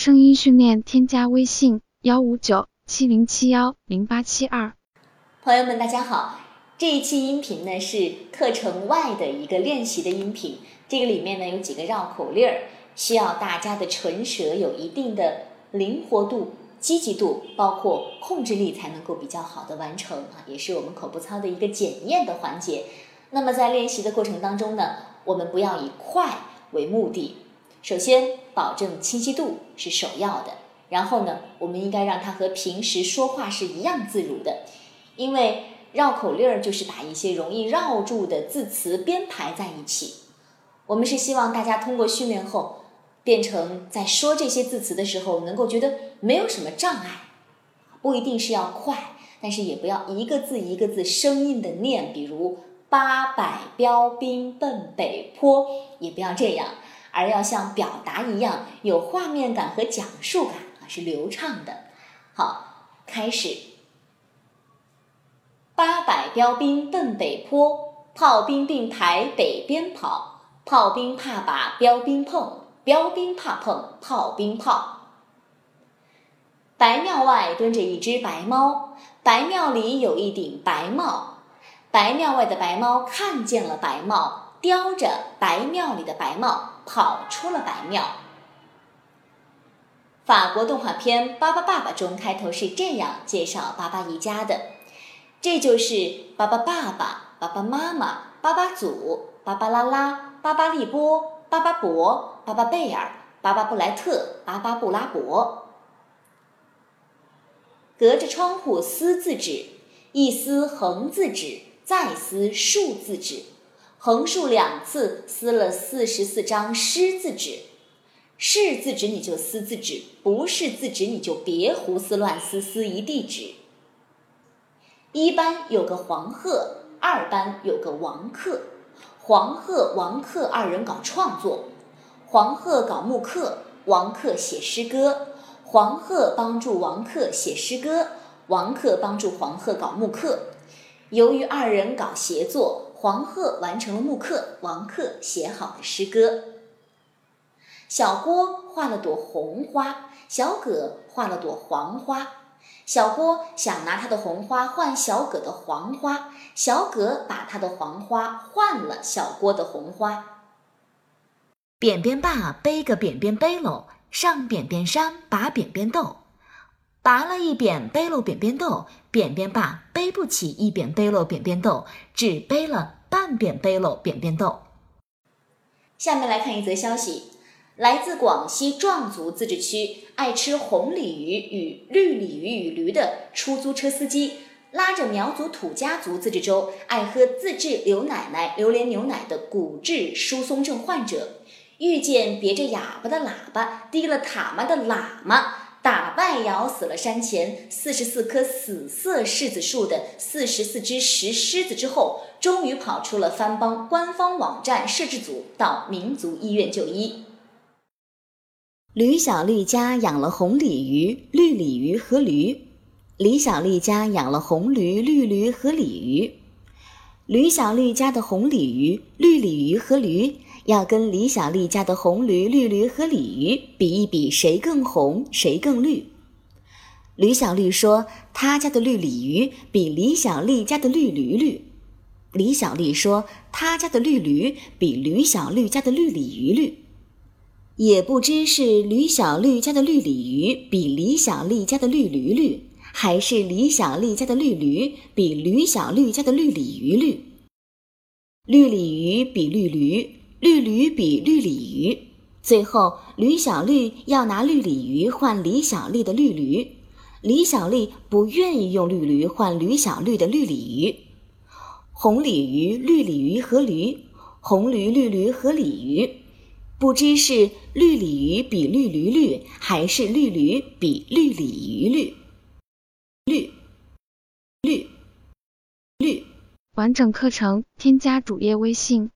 声音训练添加微信幺五九七零七幺零八七二。朋友们，大家好，这一期音频呢是课程外的一个练习的音频，这个里面呢有几个绕口令儿，需要大家的唇舌有一定的灵活度、积极度，包括控制力，才能够比较好的完成啊，也是我们口部操的一个检验的环节。那么在练习的过程当中呢，我们不要以快为目的。首先，保证清晰度是首要的。然后呢，我们应该让它和平时说话是一样自如的，因为绕口令儿就是把一些容易绕住的字词编排在一起。我们是希望大家通过训练后，变成在说这些字词的时候，能够觉得没有什么障碍。不一定是要快，但是也不要一个字一个字生硬的念，比如“八百标兵奔北坡”，也不要这样。而要像表达一样有画面感和讲述感啊，是流畅的。好，开始。八百标兵奔北坡，炮兵并排北边跑，炮兵怕把标兵碰，标兵怕碰炮兵炮。白庙外蹲着一只白猫，白庙里有一顶白帽，白庙外的白猫看见了白帽，叼着白庙里的白帽。跑出了白庙。法国动画片《巴巴爸爸》中开头是这样介绍巴巴一家的：这就是巴巴爸爸、巴巴妈妈、巴巴祖、巴巴拉拉、巴巴利波、巴巴伯、巴巴贝尔、巴巴布莱特、巴巴布拉伯。隔着窗户撕字纸，一撕横字纸，再撕竖字纸。横竖两次撕了四十四张湿字纸，是字纸你就撕字纸，不是字纸你就别胡思乱撕，撕一地纸。一班有个黄鹤，二班有个王克，黄鹤、王克二人搞创作，黄鹤搞木刻，王克写诗歌，黄鹤帮助王克写诗歌，王克帮助黄鹤搞木刻。由于二人搞协作。黄鹤完成了木刻，王克写好的诗歌。小郭画了朵红花，小葛画了朵黄花。小郭想拿他的红花换小葛的黄花，小葛把他的黄花换了小郭的红花。扁扁爸背个扁扁背篓，上扁扁山拔扁扁豆，拔了一扁背篓扁扁豆。扁扁爸背不起一扁背篓扁扁豆，只背了半扁背篓扁扁豆。下面来看一则消息：来自广西壮族自治区，爱吃红鲤鱼与绿鲤鱼与驴的出租车司机，拉着苗族土家族自治州爱喝自制刘奶奶榴莲牛奶的骨质疏松症患者，遇见别着哑巴的喇叭、提了塔嘛的喇嘛。打败咬死了山前四十四棵死色柿子树的四十四只石狮子之后，终于跑出了番邦官方网站摄制组，到民族医院就医。吕小丽家养了红鲤鱼、绿鲤鱼和驴。李小丽家养了红驴、绿驴和鲤鱼。吕小丽家的红鲤鱼、绿鲤鱼和驴。要跟李小丽家的红驴、绿驴和鲤鱼比一比，谁更红，谁更绿？吕小丽说：“她家的绿鲤鱼比李小丽家的绿驴绿。”李小丽说：“她家的绿驴比吕小丽家的绿鲤鱼绿。”也不知是吕小丽家的绿鲤鱼比李小丽家的绿驴绿，还是李小丽家的绿驴比吕小丽家的绿鲤鱼绿。绿鲤鱼比绿驴。绿驴比绿鲤鱼，最后吕小绿要拿绿鲤鱼换李小丽的绿驴，李小丽不愿意用绿驴换吕小绿的绿鲤鱼。红鲤鱼、绿鲤鱼和驴，红驴、绿驴和鲤鱼，不知是绿鲤鱼比绿驴绿，还是绿驴比绿鲤鱼绿。绿，绿，绿。完整课程添加主页微信。